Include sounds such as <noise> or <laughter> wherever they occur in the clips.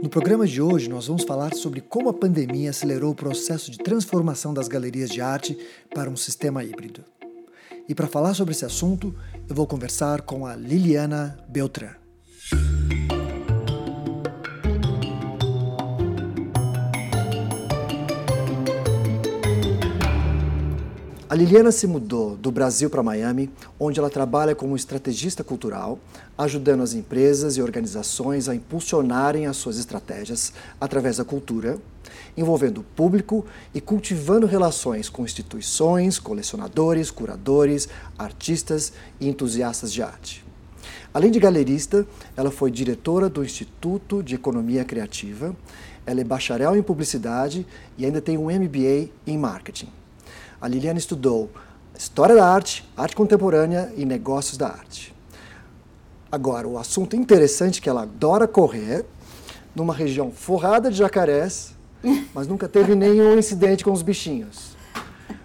No programa de hoje, nós vamos falar sobre como a pandemia acelerou o processo de transformação das galerias de arte para um sistema híbrido. E para falar sobre esse assunto, eu vou conversar com a Liliana Beltran. A Liliana se mudou do Brasil para Miami, onde ela trabalha como estrategista cultural, ajudando as empresas e organizações a impulsionarem as suas estratégias através da cultura, envolvendo o público e cultivando relações com instituições, colecionadores, curadores, artistas e entusiastas de arte. Além de galerista, ela foi diretora do Instituto de Economia Criativa, ela é bacharel em publicidade e ainda tem um MBA em marketing. A Liliana estudou História da Arte, Arte Contemporânea e Negócios da Arte. Agora, o assunto interessante é que ela adora correr numa região forrada de jacarés, <laughs> mas nunca teve nenhum incidente com os bichinhos.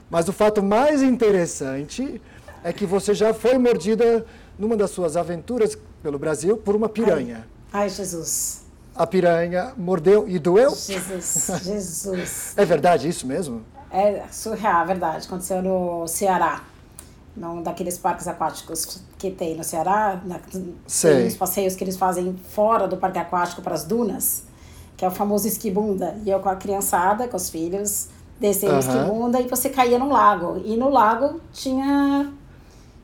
Mas o fato mais interessante é que você já foi mordida numa das suas aventuras pelo Brasil por uma piranha. Ai, Ai Jesus. A piranha mordeu e doeu? Jesus, <laughs> Jesus. é verdade isso mesmo? É surreal, é verdade. Aconteceu no Ceará. Num daqueles parques aquáticos que tem no Ceará. Na, tem os passeios que eles fazem fora do parque aquático para as dunas, que é o famoso esquibunda. E eu com a criançada, com os filhos, descendo uhum. esquibunda e você caía no lago. E no lago tinha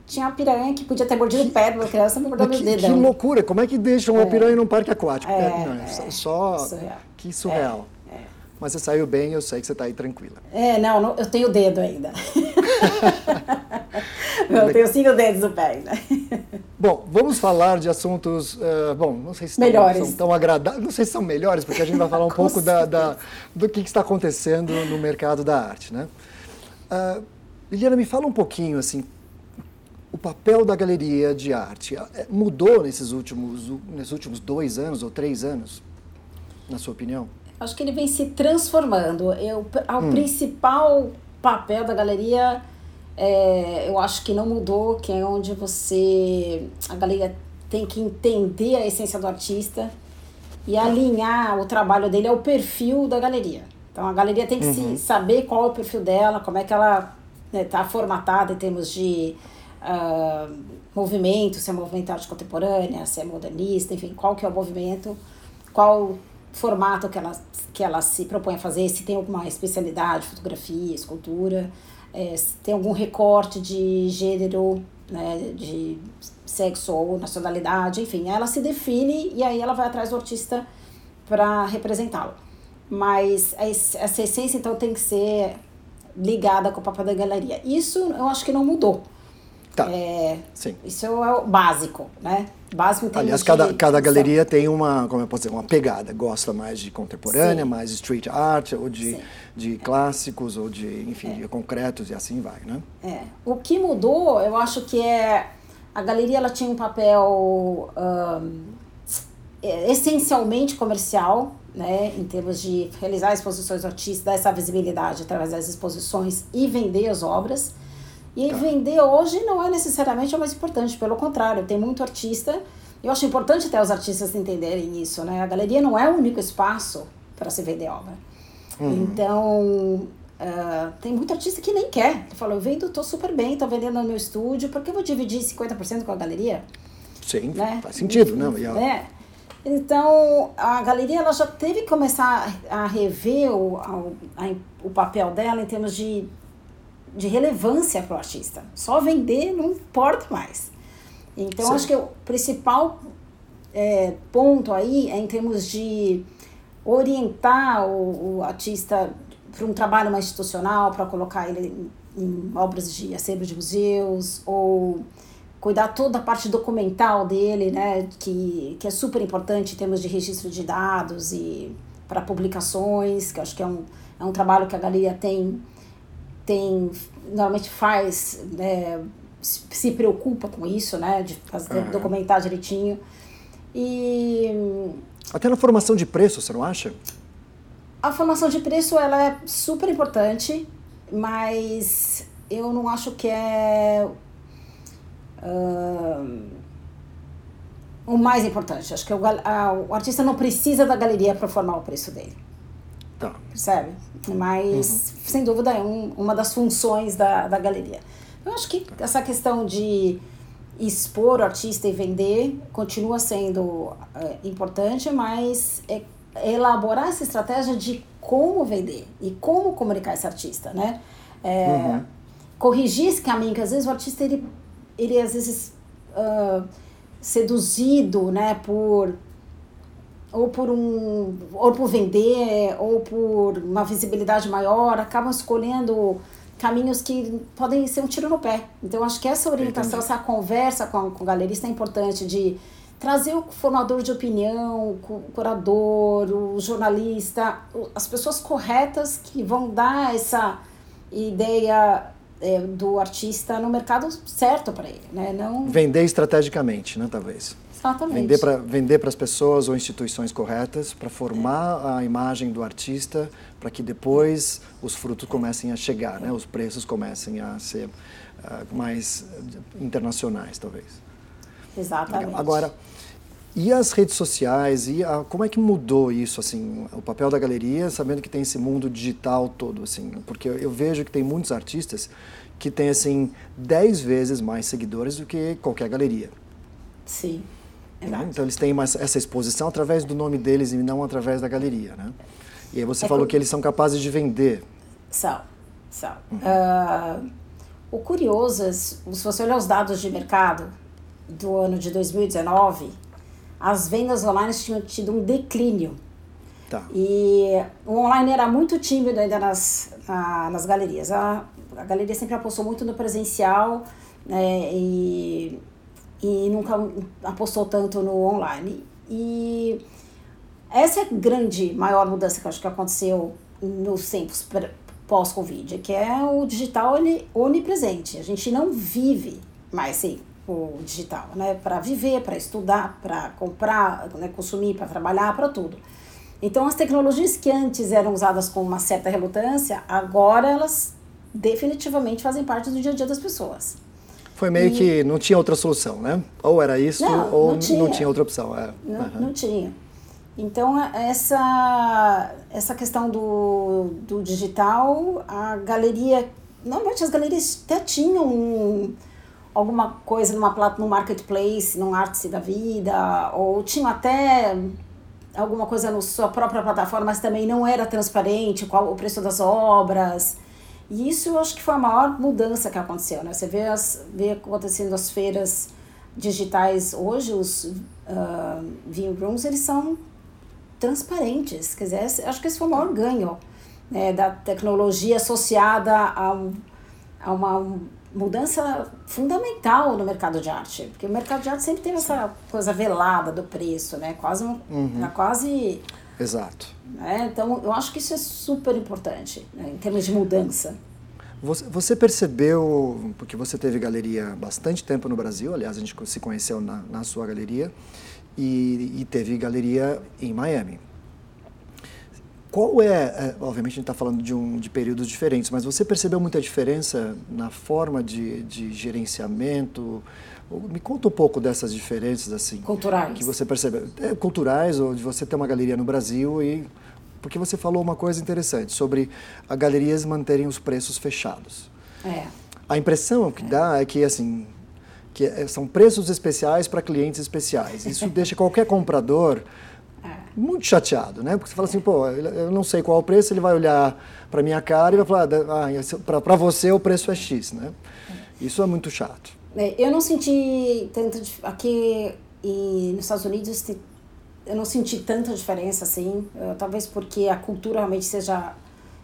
tinha uma piranha que podia ter mordido o pé de uma criança me mordendo o dedo. Que loucura! Como é que deixam uma é. piranha num parque aquático? É, é, é, só surreal. que surreal. É. Mas você saiu bem, eu sei que você está aí tranquila. É, não, não, eu tenho o dedo ainda. <laughs> eu tenho cinco dedos no pé ainda. Bom, vamos falar de assuntos, uh, bom, não sei se melhores. são tão agradáveis, não sei se são melhores, porque a gente vai falar um <laughs> pouco da, da, do que, que, está acontecendo no mercado da arte, né? Uh, Liliana, me fala um pouquinho, assim, o papel da galeria de arte eh, mudou nesses últimos, nesses últimos dois anos ou três anos, na sua opinião? Acho que ele vem se transformando. Eu, o hum. principal papel da galeria, é, eu acho que não mudou, que é onde você. A galeria tem que entender a essência do artista e alinhar o trabalho dele ao perfil da galeria. Então a galeria tem que uhum. se saber qual é o perfil dela, como é que ela está né, formatada em termos de uh, movimento, se é movimento arte contemporânea, se é modernista, enfim, qual que é o movimento, qual formato que ela, que ela se propõe a fazer, se tem alguma especialidade, fotografia, escultura, é, se tem algum recorte de gênero, né, de sexo ou nacionalidade, enfim, ela se define e aí ela vai atrás do artista para representá-lo. Mas essa essência então tem que ser ligada com o papel da galeria. Isso eu acho que não mudou. Tá. É, Sim. Isso é o básico, né? Básico em Aliás, cada, cada galeria tem uma, como eu posso dizer, uma pegada. Gosta mais de contemporânea, Sim. mais street art, ou de, de clássicos, ou de, enfim, é. de concretos e assim vai, né? É. O que mudou, eu acho que é... A galeria, ela tinha um papel um, essencialmente comercial, né? Em termos de realizar exposições artísticas, dar essa visibilidade através das exposições e vender as obras. E tá. vender hoje não é necessariamente o mais importante, pelo contrário, tem muito artista. Eu acho importante até os artistas entenderem isso, né? A galeria não é o único espaço para se vender obra. Uhum. Então, uh, tem muito artista que nem quer. Ele falou, eu vendo, tô super bem, tô vendendo no meu estúdio, por que eu vou dividir 50% com a galeria? Sim, né? faz sentido, não? E, é. Então, a galeria ela já teve que começar a rever o, a, a, o papel dela em termos de de relevância para o artista. Só vender não importa mais. Então, Sim. acho que o principal é, ponto aí é em termos de orientar o, o artista para um trabalho mais institucional, para colocar ele em, em, obras de acervo de museus, ou cuidar toda a parte documental dele, né, que, que é super importante em termos de registro de dados e para publicações, que acho que é um, é um trabalho que a galeria tem tem normalmente faz né, se preocupa com isso, né, de fazer uhum. documentar direitinho e até na formação de preço, você não acha? A formação de preço ela é super importante, mas eu não acho que é uh, o mais importante. Acho que o, a, o artista não precisa da galeria para formar o preço dele. Tá. Percebe? Mas, uhum. sem dúvida, é um, uma das funções da, da galeria. Eu acho que essa questão de expor o artista e vender continua sendo é, importante, mas é elaborar essa estratégia de como vender e como comunicar esse artista, né? É, uhum. Corrigir esse caminho, que às vezes o artista, ele, ele às vezes, uh, seduzido, né, por ou por um ou por vender ou por uma visibilidade maior acabam escolhendo caminhos que podem ser um tiro no pé. Então acho que essa orientação essa conversa com, com o galerista é importante de trazer o formador de opinião o curador o jornalista as pessoas corretas que vão dar essa ideia é, do artista no mercado certo para ele né? Não vender estrategicamente né talvez Exatamente. Vender para vender as pessoas ou instituições corretas, para formar a imagem do artista, para que depois os frutos comecem a chegar, né? os preços comecem a ser uh, mais internacionais, talvez. Exatamente. Agora, e as redes sociais, e a, como é que mudou isso, assim, o papel da galeria, sabendo que tem esse mundo digital todo, assim, porque eu, eu vejo que tem muitos artistas que têm, assim, 10 vezes mais seguidores do que qualquer galeria. Sim. Né? Então eles têm uma, essa exposição através do nome deles e não através da galeria, né? E aí você é falou que... que eles são capazes de vender. São, são. Uhum. Uh, o curioso, é, se você olhar os dados de mercado do ano de 2019, as vendas online tinham tido um declínio. Tá. E o online era muito tímido ainda nas, na, nas galerias. A, a galeria sempre apostou muito no presencial né, e e nunca apostou tanto no online. E essa é a grande, maior mudança que eu acho que aconteceu nos tempos pós-Covid, que é o digital ele, onipresente. A gente não vive mais sem o digital, né? Para viver, para estudar, para comprar, né? consumir, para trabalhar, para tudo. Então, as tecnologias que antes eram usadas com uma certa relutância, agora elas definitivamente fazem parte do dia a dia das pessoas. Foi meio e... que não tinha outra solução, né? Ou era isso, não, ou não tinha, não tinha outra opção. É. Não, uhum. não tinha. Então, essa, essa questão do, do digital, a galeria. Normalmente as galerias até tinham um, alguma coisa numa, no marketplace, num arte da vida, ou tinham até alguma coisa na sua própria plataforma, mas também não era transparente qual o preço das obras. E isso eu acho que foi a maior mudança que aconteceu, né? Você vê, as, vê acontecendo as feiras digitais hoje, os uh, vinho rooms, eles são transparentes. Quer dizer, acho que esse foi o maior ganho né, da tecnologia associada a, a uma mudança fundamental no mercado de arte. Porque o mercado de arte sempre teve essa coisa velada do preço, né? Quase, uhum. quase Exato. É, então, eu acho que isso é super importante né, em termos de mudança. Você, você, percebeu, porque você teve galeria bastante tempo no Brasil, aliás, a gente se conheceu na, na sua galeria, e, e, teve galeria em Miami. Qual é, é obviamente a gente está falando de, um, de períodos diferentes, mas você percebeu muita diferença na forma de, de gerenciamento, me conta um pouco dessas diferenças assim. Culturais. Que você percebeu. É, culturais, ou de você ter uma galeria no Brasil e. Porque você falou uma coisa interessante sobre as galerias manterem os preços fechados. É. A impressão que é. dá é que, assim, que é, são preços especiais para clientes especiais. Isso <laughs> deixa qualquer comprador é. muito chateado, né? Porque você fala assim, pô, eu não sei qual é o preço, ele vai olhar para minha cara e vai falar, ah, para você o preço é X, né? É. Isso é muito chato. É, eu não senti tanto aqui e nos Estados Unidos eu não senti tanta diferença assim, talvez porque a cultura realmente seja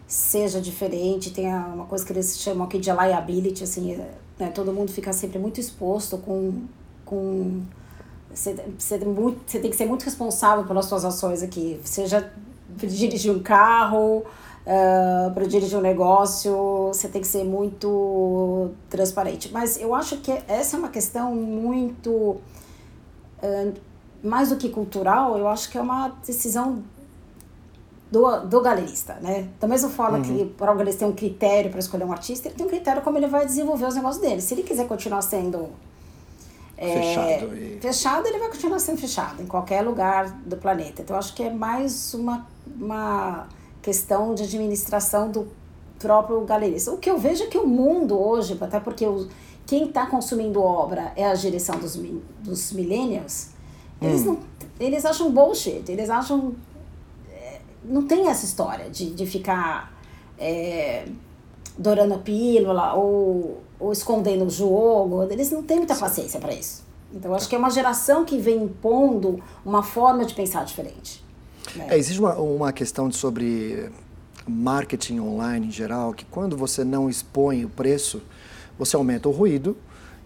seja diferente, tem uma coisa que eles chamam aqui de liability, assim, né, todo mundo fica sempre muito exposto com com você, você, muito, você tem que ser muito responsável pelas suas ações aqui, seja dirigir um carro, Uh, para dirigir um negócio, você tem que ser muito transparente. Mas eu acho que essa é uma questão muito. Uh, mais do que cultural, eu acho que é uma decisão do, do galerista, né? Da mesma forma uhum. que para o galerista tem um critério para escolher um artista, ele tem um critério como ele vai desenvolver os negócios dele. Se ele quiser continuar sendo é, fechado. E... Fechado, ele vai continuar sendo fechado em qualquer lugar do planeta. Então, acho que é mais uma, uma questão de administração do próprio galerista. O que eu vejo é que o mundo hoje, até porque quem está consumindo obra é a direção dos, dos millennials, eles, hum. não, eles acham bullshit, eles acham. É, não tem essa história de, de ficar é, dourando a pílula ou ou escondendo o jogo, eles não têm muita paciência para isso. Então, acho que é uma geração que vem impondo uma forma de pensar diferente. Né? É, existe uma, uma questão sobre marketing online em geral, que quando você não expõe o preço, você aumenta o ruído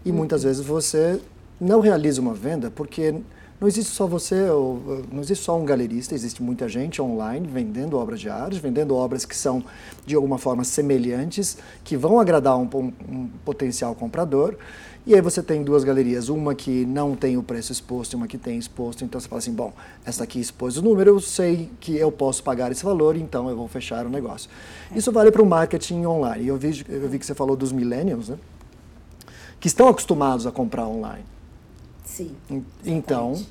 e uhum. muitas vezes você não realiza uma venda porque não existe só você, não existe só um galerista, existe muita gente online vendendo obras de arte, vendendo obras que são de alguma forma semelhantes, que vão agradar um, um, um potencial comprador. E aí você tem duas galerias, uma que não tem o preço exposto e uma que tem exposto. Então você fala assim, bom, essa aqui expôs o número, eu sei que eu posso pagar esse valor, então eu vou fechar o negócio. Isso vale para o marketing online. Eu vi, eu vi que você falou dos millennials, né? Que estão acostumados a comprar online. Sim. Então,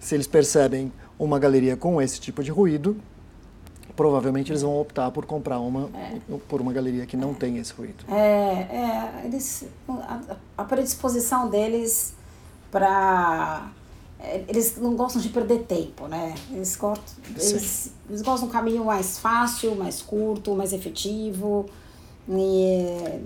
se eles percebem uma galeria com esse tipo de ruído, provavelmente eles vão optar por comprar uma é. por uma galeria que não é. tem esse ruído. É, é eles, a, a predisposição deles para é, eles não gostam de perder tempo, né? Eles gostam, eles, eles gostam de um caminho mais fácil, mais curto, mais efetivo. E,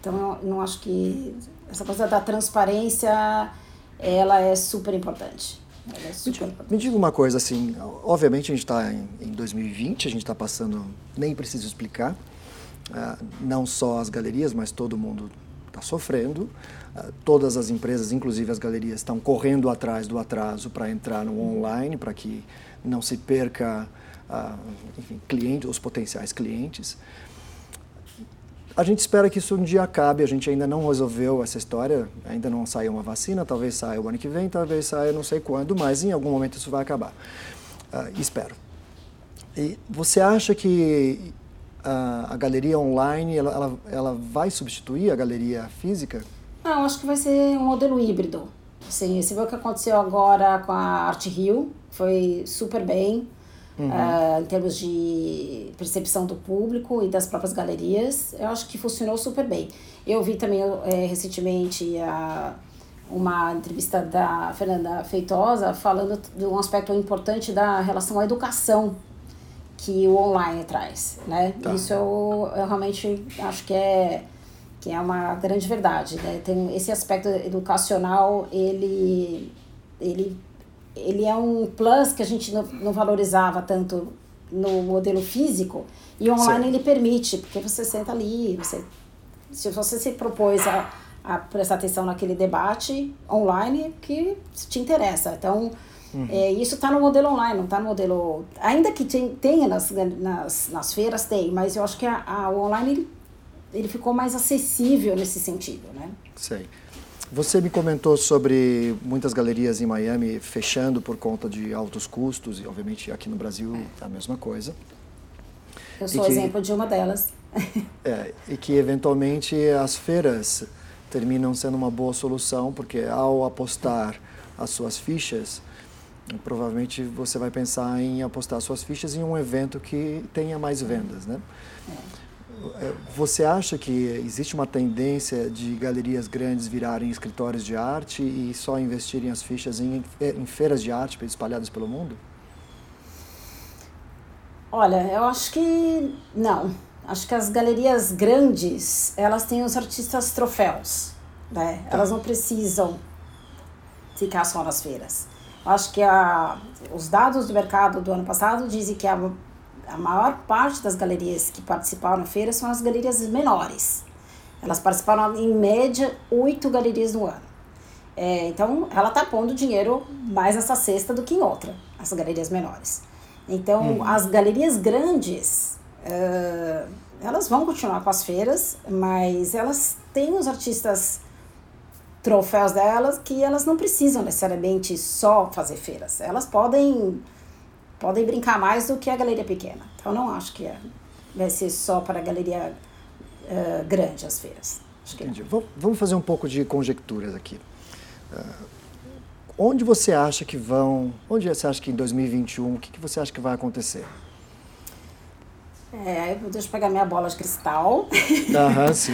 então, eu não acho que essa coisa da transparência ela é super importante. É super me, importante. me diga uma coisa assim, obviamente a gente está em, em 2020, a gente está passando, nem preciso explicar, uh, não só as galerias, mas todo mundo está sofrendo. Uh, todas as empresas, inclusive as galerias, estão correndo atrás do atraso para entrar no online, para que não se perca uh, enfim, cliente, os potenciais clientes. A gente espera que isso um dia acabe, a gente ainda não resolveu essa história, ainda não saiu uma vacina, talvez saia o ano que vem, talvez saia não sei quando, mas em algum momento isso vai acabar. Uh, espero. E você acha que a, a galeria online ela, ela, ela, vai substituir a galeria física? Não, acho que vai ser um modelo híbrido. Assim, você viu o que aconteceu agora com a Art Rio, foi super bem uhum. uh, em termos de percepção do público e das próprias galerias. Eu acho que funcionou super bem. Eu vi também é, recentemente a, uma entrevista da Fernanda Feitosa falando de um aspecto importante da relação à educação que o online traz, né? Tá. Isso eu, eu realmente acho que é que é uma grande verdade, né? Tem esse aspecto educacional, ele ele ele é um plus que a gente não, não valorizava tanto no modelo físico e online Sim. ele permite, porque você senta ali, você, se você se propôs a, a prestar atenção naquele debate online que te interessa. Então, uhum. é, isso está no modelo online, não está no modelo... Ainda que tem, tenha nas, nas, nas feiras, tem, mas eu acho que a, a, o online ele, ele ficou mais acessível nesse sentido, né? Sei. Você me comentou sobre muitas galerias em Miami fechando por conta de altos custos, e obviamente aqui no Brasil é a mesma coisa. Eu sou que, exemplo de uma delas. é, e que eventualmente as feiras terminam sendo uma boa solução, porque ao apostar as suas fichas, provavelmente você vai pensar em apostar suas fichas em um evento que tenha mais vendas, né? É. Você acha que existe uma tendência de galerias grandes virarem escritórios de arte e só investirem as fichas em, em feiras de arte espalhadas pelo mundo? Olha, eu acho que não. Acho que as galerias grandes, elas têm os artistas troféus, né? Tá. Elas não precisam ficar só nas feiras. Acho que a, os dados do mercado do ano passado dizem que a a maior parte das galerias que participaram na feira são as galerias menores. Elas participaram, em média, oito galerias no ano. É, então, ela está pondo dinheiro mais nessa cesta do que em outra, as galerias menores. Então, hum. as galerias grandes, uh, elas vão continuar com as feiras, mas elas têm os artistas troféus delas que elas não precisam necessariamente só fazer feiras. Elas podem podem brincar mais do que a galeria pequena. Então, não acho que é, vai ser só para a galeria uh, grande as feiras. Entendi. Vamos fazer um pouco de conjecturas aqui. onde você acha que vão, onde você acha que em 2021, o que, que você acha que vai acontecer? É, deixa eu pegar minha bola de cristal. Aham, <laughs> sim.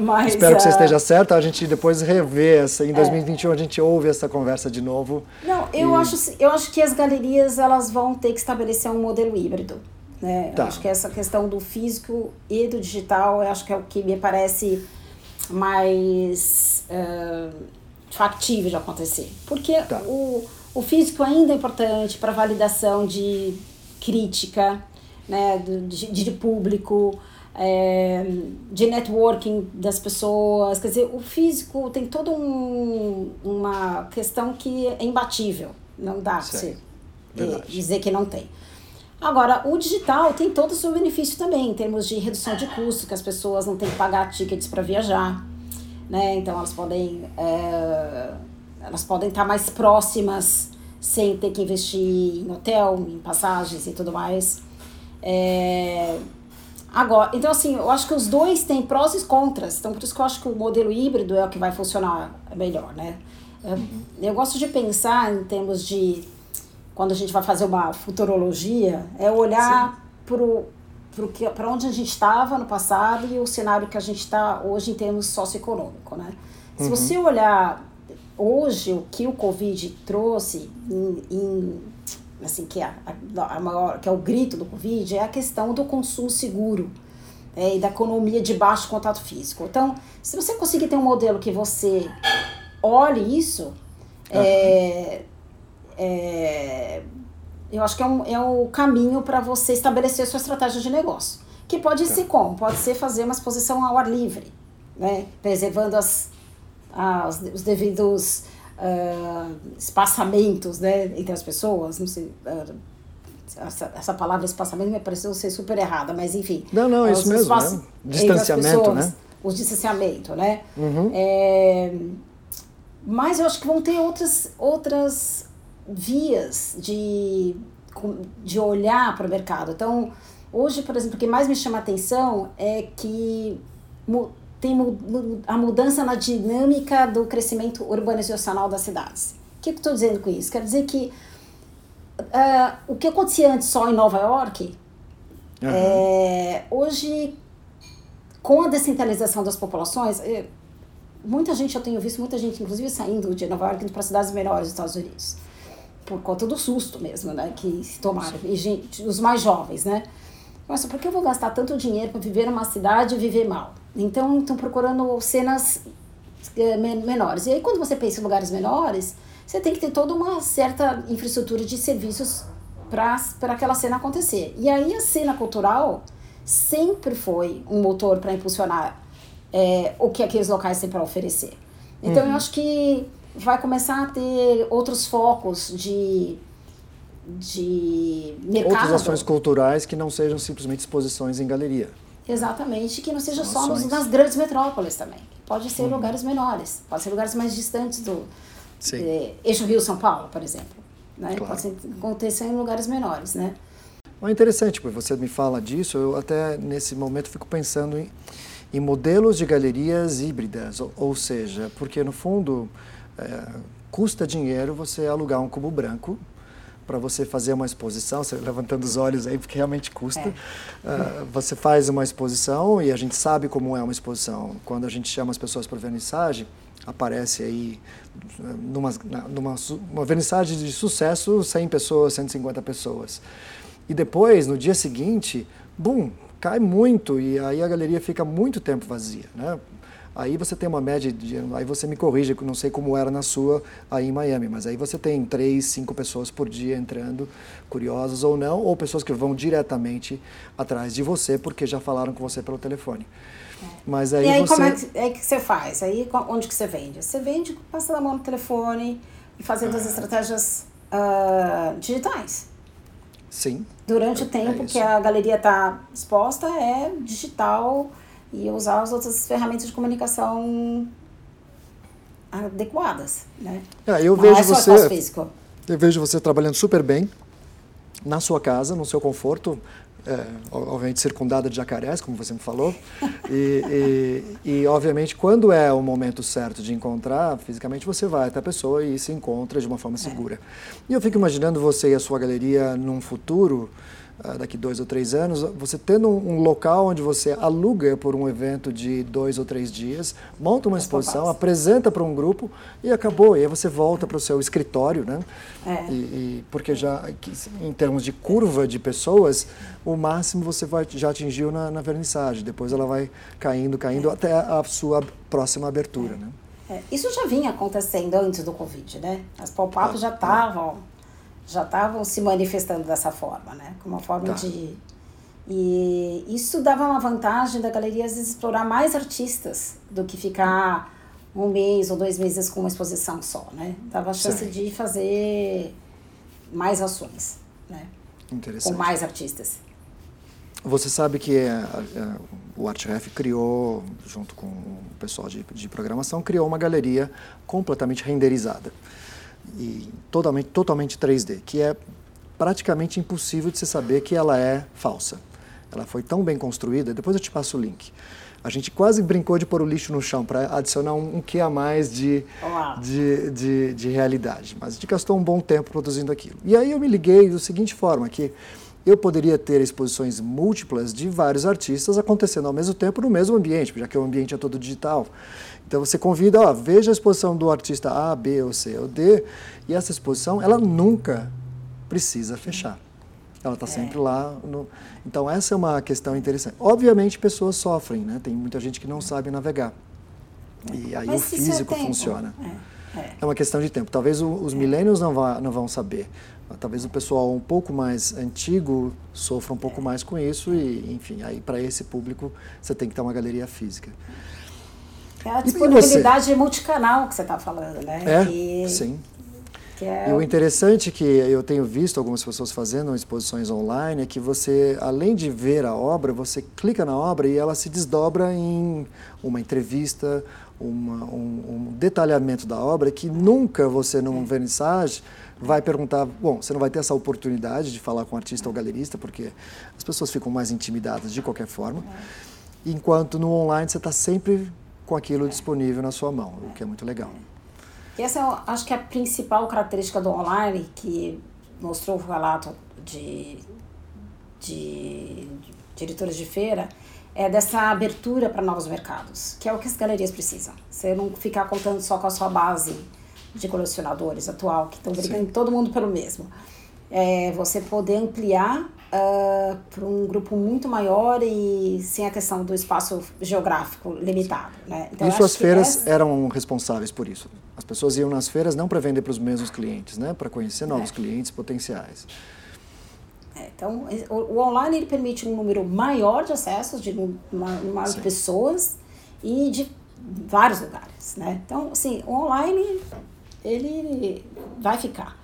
Mas, Espero que você uh, esteja certa. A gente depois revê essa. Em 2021 é. a gente ouve essa conversa de novo. Não, eu, e... acho, eu acho que as galerias elas vão ter que estabelecer um modelo híbrido. Né? Tá. Acho que essa questão do físico e do digital, eu acho que é o que me parece mais uh, factível de acontecer. Porque tá. o, o físico ainda é importante para validação de crítica, né, de, de público, é, de networking das pessoas. Quer dizer, o físico tem toda um, uma questão que é imbatível. Não dá para você é, dizer que não tem. Agora, o digital tem todo o seu benefício também, em termos de redução de custo, que as pessoas não têm que pagar tickets para viajar. Né? Então, elas podem, é, elas podem estar mais próximas sem ter que investir em hotel, em passagens e tudo mais. É, agora, então assim, eu acho que os dois têm prós e contras. Então por isso que eu acho que o modelo híbrido é o que vai funcionar melhor, né? Eu, eu gosto de pensar em termos de quando a gente vai fazer uma futurologia, é olhar para onde a gente estava no passado e o cenário que a gente está hoje em termos socioeconômico, né? Se uhum. você olhar hoje o que o Covid trouxe em, em assim, que é, a, a maior, que é o grito do Covid, é a questão do consumo seguro é, e da economia de baixo contato físico. Então, se você conseguir ter um modelo que você olhe isso, é, é, eu acho que é, um, é o caminho para você estabelecer a sua estratégia de negócio. Que pode ser como? Pode ser fazer uma exposição ao ar livre, né? preservando as, as, os devidos uh, espaçamentos né, entre as pessoas, não sei. Uh, essa, essa palavra espaçamento me pareceu ser super errada, mas enfim. Não, não, isso mesmo. Né? Distanciamento, pessoas, né? O distanciamento, né? Uhum. É, mas eu acho que vão ter outras, outras vias de, de olhar para o mercado. Então, hoje, por exemplo, o que mais me chama a atenção é que tem a mudança na dinâmica do crescimento urbanizacional das cidades. O que eu estou dizendo com isso? Quer dizer que uh, o que acontecia antes só em Nova York, uhum. é, hoje, com a descentralização das populações, é, muita gente, eu tenho visto muita gente, inclusive, saindo de Nova York para cidades menores dos Estados Unidos, por conta do susto mesmo, né, que se tomaram, e gente, os mais jovens, né? Nossa, por que eu vou gastar tanto dinheiro para viver numa cidade e viver mal? Então, estão procurando cenas eh, menores. E aí, quando você pensa em lugares menores, você tem que ter toda uma certa infraestrutura de serviços para aquela cena acontecer. E aí, a cena cultural sempre foi um motor para impulsionar é, o que aqueles locais têm para oferecer. Então, uhum. eu acho que vai começar a ter outros focos de de mercado. Outras ações culturais que não sejam simplesmente exposições em galeria. Exatamente, que não seja só nos, nas grandes metrópoles também. Pode ser uhum. lugares menores, pode ser lugares mais distantes do é, eixo Rio-São Paulo, por exemplo. Né? Claro. Pode ser, acontecer em lugares menores, né? É interessante, porque você me fala disso, eu até nesse momento fico pensando em, em modelos de galerias híbridas, ou, ou seja, porque no fundo é, custa dinheiro você alugar um cubo branco para você fazer uma exposição, você levantando os olhos aí, porque realmente custa. É. Uh, você faz uma exposição e a gente sabe como é uma exposição. Quando a gente chama as pessoas para vernissagem, aparece aí numa, numa uma vernissagem de sucesso 100 pessoas, 150 pessoas. E depois, no dia seguinte, bum, cai muito e aí a galeria fica muito tempo vazia, né? Aí você tem uma média de. Aí você me corrige, não sei como era na sua aí em Miami, mas aí você tem três, cinco pessoas por dia entrando, curiosas ou não, ou pessoas que vão diretamente atrás de você porque já falaram com você pelo telefone. É. Mas aí e aí você... como é que, é que você faz? Aí onde que você vende? Você vende passando a mão no telefone e fazendo ah. as estratégias uh, digitais. Sim. Durante o é tempo é que a galeria está exposta, é digital e usar as outras ferramentas de comunicação adequadas, né? É, eu Não vejo é você. Eu vejo você trabalhando super bem na sua casa, no seu conforto, é, obviamente circundada de jacarés, como você me falou. <laughs> E, e, e, obviamente, quando é o momento certo de encontrar, fisicamente você vai até a pessoa e se encontra de uma forma segura. É. E eu fico imaginando você e a sua galeria num futuro daqui dois ou três anos, você tendo um, local onde você aluga por um evento de dois ou três dias, monta uma exposição, apresenta para um grupo e acabou. E aí você volta para o seu escritório, né? É. E, e, porque já, em termos de curva de pessoas, o máximo você vai, já atingiu na, na vernissagem. Depois ela vai caindo, caindo é. até a sua próxima abertura, né? É. Isso já vinha acontecendo antes do Covid, né? As pop-ups ah, já estavam já estavam se manifestando dessa forma, né? Como uma forma tá. de. E isso dava uma vantagem da galeria às vezes explorar mais artistas do que ficar um mês ou dois meses com uma exposição só, né? Dava a chance certo. de fazer mais ações, né? Com mais artistas. Você sabe que a, a, o ArtRef criou, junto com o pessoal de, de programação, criou uma galeria completamente renderizada e totalmente, totalmente 3D, que é praticamente impossível de se saber que ela é falsa. Ela foi tão bem construída, depois eu te passo o link. A gente quase brincou de pôr o lixo no chão para adicionar um, um que a mais de, de, de, de, realidade. Mas a gente gastou um bom tempo produzindo aquilo. E aí eu me liguei da seguinte forma, que eu poderia ter exposições múltiplas de vários artistas acontecendo ao mesmo tempo no mesmo ambiente, já que o ambiente é todo digital. Então você convida, ó, veja a exposição do artista A, B ou C ou D, e essa exposição ela nunca precisa fechar. Ela está é. sempre lá. No... Então essa é uma questão interessante. Obviamente pessoas sofrem, né? Tem muita gente que não sabe navegar. E aí Mas o é físico é funciona. É, é. é, uma questão de tempo. Talvez os milênios não, vá, não vão saber. Talvez o pessoal um pouco mais antigo sofra um pouco mais com isso e, enfim, aí para esse público você tem que ter uma galeria física. É a disponibilidade multicanal que você está falando, né? É, que, sim. É... E o interessante que eu tenho visto algumas pessoas fazendo exposições online é que você, além de ver a obra, você clica na obra e ela se desdobra em uma entrevista, uma, um, um, detalhamento da obra que nunca você, num é. vernissage, vai perguntar. Bom, você não vai ter essa oportunidade de falar com o artista ou galerista, porque as pessoas ficam mais intimidadas de qualquer forma. É. Enquanto no online você está sempre com aquilo disponível na sua mão, o que é muito legal. E essa é, acho que é a principal característica do online que mostrou o relato de, de, de diretores de feira, é dessa abertura para novos mercados, que é o que as galerias precisam. Você não ficar contando só com a sua base de colecionadores atual, que estão brigando Sim. todo mundo pelo mesmo. É você poder ampliar uh, para um grupo muito maior e sem a questão do espaço geográfico limitado. Né? Então, e suas feiras essa... eram responsáveis por isso? As pessoas iam nas feiras não para vender para os mesmos clientes, né? para conhecer novos é. clientes potenciais. É, então, o, o, online ele permite um número maior de acessos, de de pessoas e de vários lugares. Né? Então, assim, o online ele vai ficar.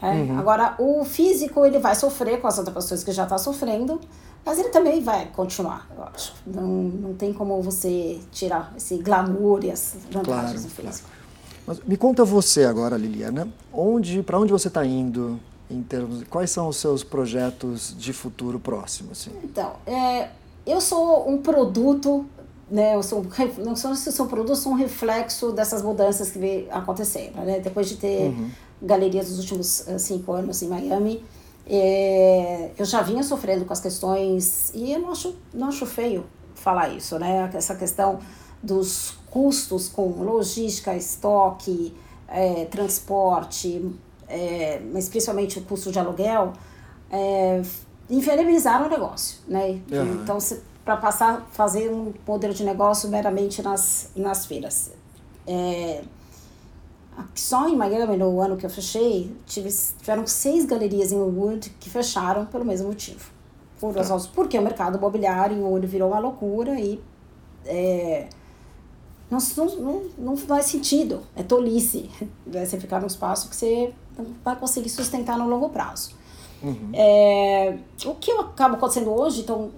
É? Uhum. Agora, o físico ele vai sofrer com as adaptações que já está sofrendo, mas ele também vai continuar, eu acho. Não, não tem como você tirar esse glamour e as vantagens claro, do físico. Claro. Mas me conta você agora, Liliana, onde, para onde você está indo em termos, quais são os seus projetos de futuro próximo? Assim? Então, é, eu sou um produto né, eu sou, não sou se sou produto, sou um reflexo dessas mudanças que vem acontecendo, né? Depois de ter uhum. Galerias nos últimos uh, cinco anos em Miami, é, eu já vinha sofrendo com as questões, e eu não acho, não acho feio falar isso, né? Essa questão dos custos com logística, estoque, é, transporte, é, mas principalmente o custo de aluguel, é, o negócio, né? Uhum. Então, para passar a fazer um modelo de negócio meramente nas, nas feiras. É, só em Miami, no ano que eu fechei, tive, tiveram seis galerias em Wood que fecharam pelo mesmo motivo. Por tá. porque o mercado imobiliário em Wood virou uma loucura e é, não, não, não faz sentido, é tolice <laughs> né, você ficar num espaço que você não vai conseguir sustentar no longo prazo. Uhum. É, o que acaba acontecendo hoje, então,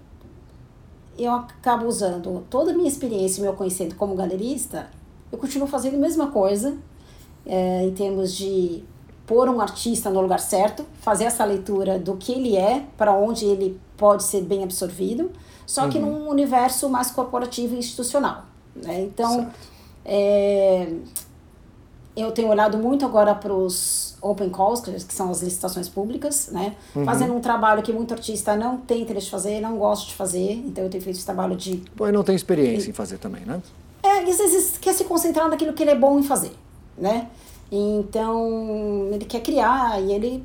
eu acabo usando toda a minha experiência, meu conhecimento como galerista, eu continuo fazendo a mesma coisa, é, em termos de pôr um artista no lugar certo, fazer essa leitura do que ele é, para onde ele pode ser bem absorvido, só que uhum. num universo mais corporativo e institucional. Né? Então, é, eu tenho olhado muito agora para os open calls, que são as licitações públicas, né? Uhum. Fazendo um trabalho que muito artista não tem interesse de fazer, não gosta de fazer. Então eu tenho feito esse trabalho de. E não tem experiência e... em fazer também, né? É, às vezes quer se concentrar naquilo que ele é bom em fazer, né? Então ele quer criar e ele.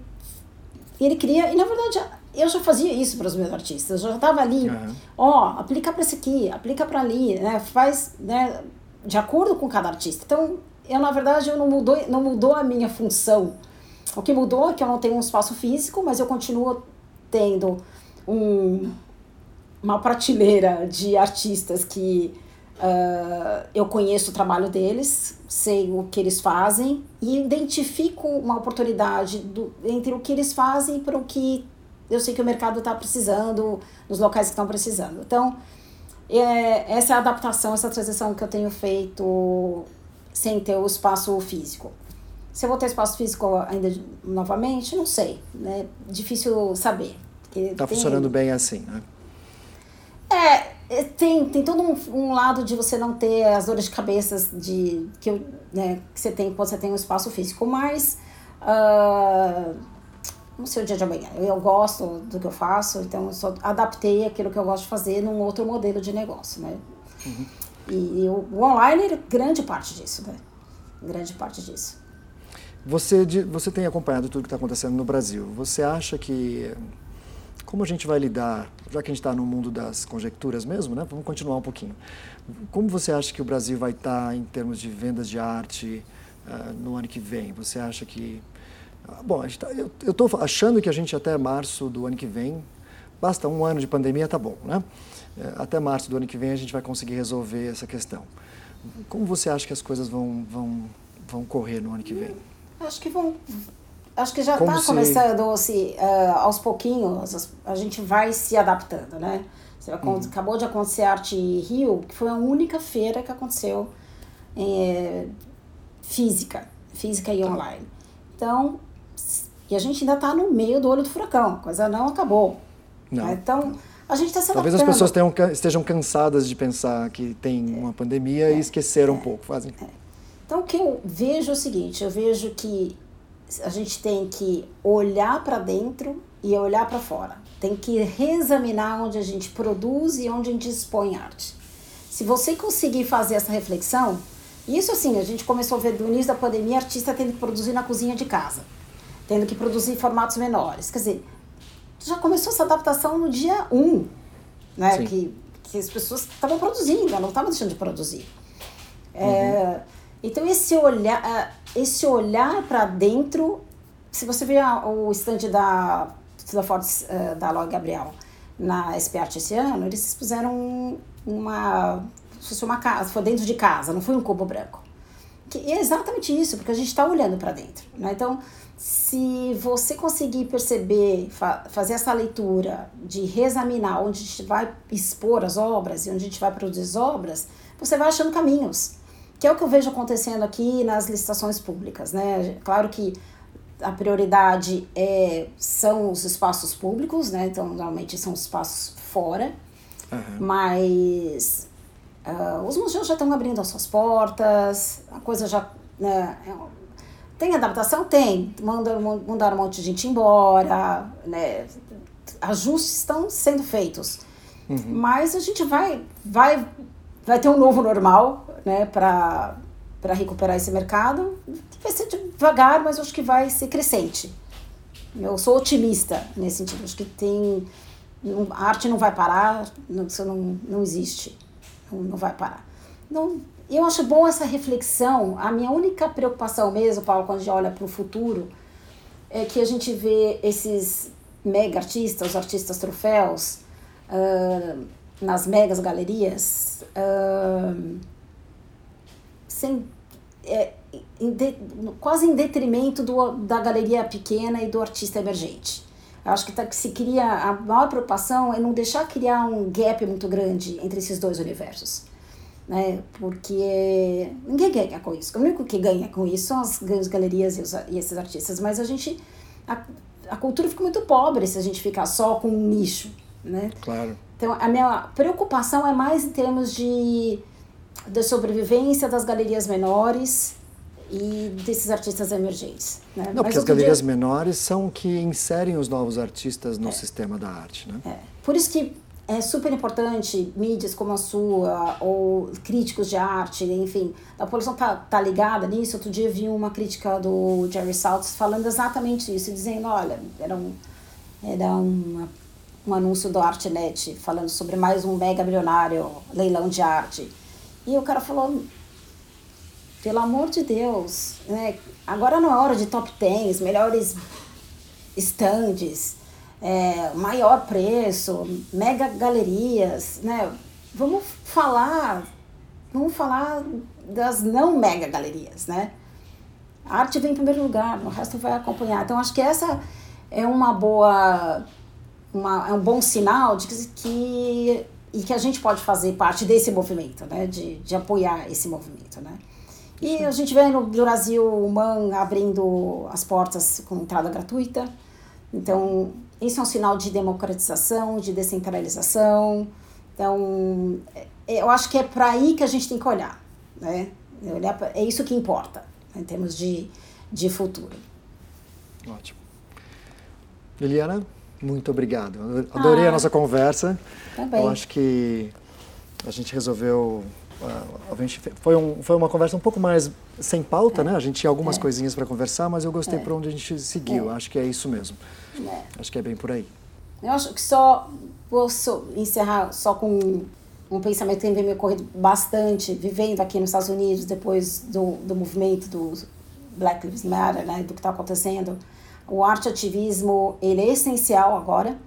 ele cria. E na verdade eu já fazia isso para os meus artistas. Eu já estava ali, ó, uhum. oh, aplica para esse aqui, aplica para ali, né? Faz, né? De acordo com cada artista. Então eu na verdade eu não mudou, não mudou a minha função. O que mudou é que eu não tenho um espaço físico, mas eu continuo tendo um, uma prateleira de artistas que uh, eu conheço o trabalho deles, sei o que eles fazem e identifico uma oportunidade do, entre o que eles fazem para o que eu sei que o mercado está precisando, nos locais que estão precisando. Então, é, essa é a adaptação, essa transição que eu tenho feito sem ter o espaço físico. Se eu vou ter espaço físico ainda novamente, não sei, né? Difícil saber. Está tem... funcionando bem assim, né? É, é, tem, tem todo um, um, lado de você não ter as dores de cabeça de, que, eu, né, que você tem quando você tem um espaço físico, mas uh, não sei o dia de amanhã. Eu gosto do que eu faço, então eu só adaptei aquilo que eu gosto de fazer num outro modelo de negócio, né? Uhum. E, e o, o, online é grande parte disso, né? Grande parte disso. Você, você tem acompanhado tudo que está acontecendo no Brasil. Você acha que. Como a gente vai lidar, já que a gente está no mundo das conjecturas mesmo, né? Vamos continuar um pouquinho. Como você acha que o Brasil vai estar tá em termos de vendas de arte uh, no ano que vem? Você acha que. Uh, bom, tá, eu estou achando que a gente até março do ano que vem, basta um ano de pandemia, tá bom, né? É, até março do ano que vem a gente vai conseguir resolver essa questão. Como você acha que as coisas vão, vão, vão correr no ano que vem? Acho que vão. Acho que já está começando assim, uh, aos pouquinhos, a gente vai se adaptando, né? Uhum. Acabou de acontecer a Arte Rio, que foi a única feira que aconteceu é, física, física e tá. online. Então, e a gente ainda está no meio do olho do furacão, a coisa não acabou. Não. Né? Então, a gente está se Talvez as pessoas tenham, estejam cansadas de pensar que tem uma pandemia é, e esqueceram é, um pouco. Fazem. É. Então, o que eu vejo é o seguinte: eu vejo que a gente tem que olhar para dentro e olhar para fora. Tem que reexaminar onde a gente produz e onde a gente expõe arte. Se você conseguir fazer essa reflexão, isso assim, a gente começou a ver do início da pandemia artista tendo que produzir na cozinha de casa, tendo que produzir em formatos menores. Quer dizer, já começou essa adaptação no dia 1, um, né? Que, que as pessoas estavam produzindo, não estavam deixando de produzir. É, uhum. É, então esse olhar, esse olhar para dentro, se você vê o stand da da Fortes uh, da Log Gabriel na SP Art esse ano, eles fizeram uma se fosse uma casa, foi dentro de casa, não foi um cubo branco. Que é exatamente isso, porque a gente está olhando para dentro, né? Então se você conseguir perceber, fa fazer essa leitura de reexaminar onde a gente vai expor as obras e onde a gente vai produzir as obras, você vai achando caminhos. Que é o que eu vejo acontecendo aqui nas licitações públicas, né? Claro que a prioridade é, são os espaços públicos, né? Então, normalmente são os espaços fora, uhum. mas uh, os museus já estão abrindo as suas portas, a coisa já. Né, é tem adaptação? Tem. Manda, mandaram um monte de gente embora, né? Ajustes estão sendo feitos. Uhum. Mas a gente vai, vai, vai ter um novo normal, né? Para recuperar esse mercado. Vai ser devagar, mas acho que vai ser crescente. Eu sou otimista nesse sentido. Acho que tem. A arte não vai parar, isso não, não existe. Não, não vai parar. Não, eu acho bom essa reflexão. A minha única preocupação mesmo, Paulo, quando a gente olha para o futuro, é que a gente vê esses mega artistas, os artistas troféus, uh, nas megas galerias, uh, sem, é, em de, quase em detrimento do, da galeria pequena e do artista emergente. Eu acho que, tá, que se cria, a maior preocupação é não deixar criar um gap muito grande entre esses dois universos né? Porque ninguém ganha com isso. O único que ganha com isso são as grandes galerias e, os, e esses artistas. Mas a gente. A, a cultura fica muito pobre se a gente ficar só com um nicho. né? Claro. Então, a minha preocupação é mais em termos de, de sobrevivência das galerias menores e desses artistas emergentes. Né? Não, Mas porque as galerias dia... menores são que inserem os novos artistas no é. sistema da arte, né? É. Por isso que é super importante mídias como a sua, ou críticos de arte, enfim, a população tá, tá ligada nisso. Outro dia vi uma crítica do Jerry Saltz falando exatamente isso, dizendo, olha, era um, era uma, um anúncio do ArtNet falando sobre mais um mega milionário leilão de arte. E o cara falou, pelo amor de Deus, né? agora não é hora de top 10, melhores stands, é, maior preço, mega galerias, né? Vamos falar, vamos falar das não mega galerias, né? A arte vem em primeiro lugar, o resto vai acompanhar. Então acho que essa é uma boa, uma, é um bom sinal de que, que e que a gente pode fazer parte desse movimento, né? De, de apoiar esse movimento, né? E a gente vê no Brasil o MAN abrindo as portas com entrada gratuita. Então, isso é um sinal de democratização, de descentralização. Então, é, eu acho que é para aí que a gente tem que olhar. Né? Olhar pra, é isso que importa em termos de, de futuro. Ótimo. Liliana, muito obrigado. Adorei ah, a nossa conversa. Também. Eu acho que a gente resolveu a gente foi, um, foi uma conversa um pouco mais sem pauta, é. né? A gente tinha algumas é. coisinhas para conversar, mas eu gostei é. para onde a gente seguiu. É. Acho que é isso mesmo. É. Acho que é bem por aí. Eu acho que só posso encerrar só com um pensamento que tem me ocorrido bastante, vivendo aqui nos Estados Unidos, depois do, do movimento do Black Lives Matter, né? Do que está acontecendo. O arte ativismo, ele é essencial agora.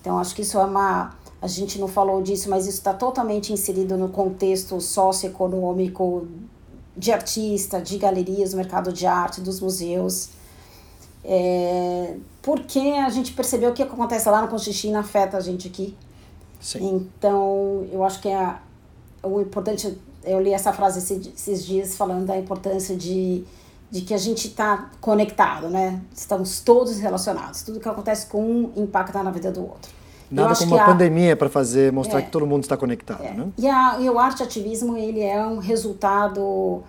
Então, acho que isso é uma a gente não falou disso, mas isso está totalmente inserido no contexto socioeconômico de artista, de galerias, do mercado de arte, dos museus. É, porque a gente percebeu que o que acontece lá no Conchichina afeta a gente aqui. Sim. Então, eu acho que é o importante. Eu li essa frase esses dias falando da importância de, de que a gente está conectado, né? Estamos todos relacionados. Tudo que acontece com um impacta na vida do outro. Nada como uma a... pandemia para fazer mostrar é, que todo mundo está conectado, é. né? E, a, e o arte ativismo ele é um resultado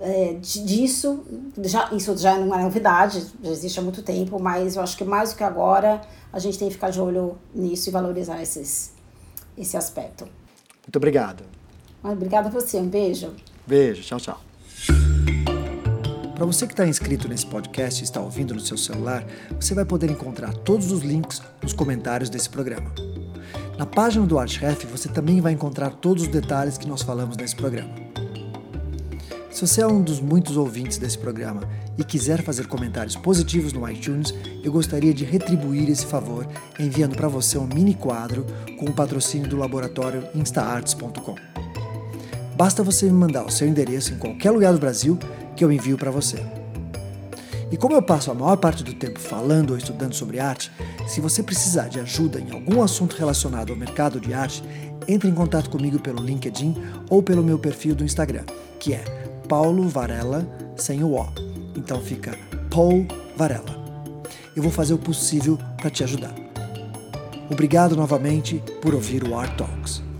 é, disso. Já, isso já não é novidade, já existe há muito tempo, mas eu acho que mais do que agora a gente tem que ficar de olho nisso e valorizar esses, esse aspecto. Muito obrigado. Obrigada a você, um beijo. Beijo, tchau, tchau. Para você que está inscrito nesse podcast e está ouvindo no seu celular, você vai poder encontrar todos os links nos comentários desse programa. Na página do ArtRef você também vai encontrar todos os detalhes que nós falamos nesse programa. Se você é um dos muitos ouvintes desse programa e quiser fazer comentários positivos no iTunes, eu gostaria de retribuir esse favor enviando para você um mini quadro com o patrocínio do laboratório instaarts.com. Basta você me mandar o seu endereço em qualquer lugar do Brasil que eu envio para você. E como eu passo a maior parte do tempo falando ou estudando sobre arte, se você precisar de ajuda em algum assunto relacionado ao mercado de arte, entre em contato comigo pelo LinkedIn ou pelo meu perfil do Instagram, que é Paulo Varela sem o O. Então fica Paul Varela. Eu vou fazer o possível para te ajudar. Obrigado novamente por ouvir o Art Talks.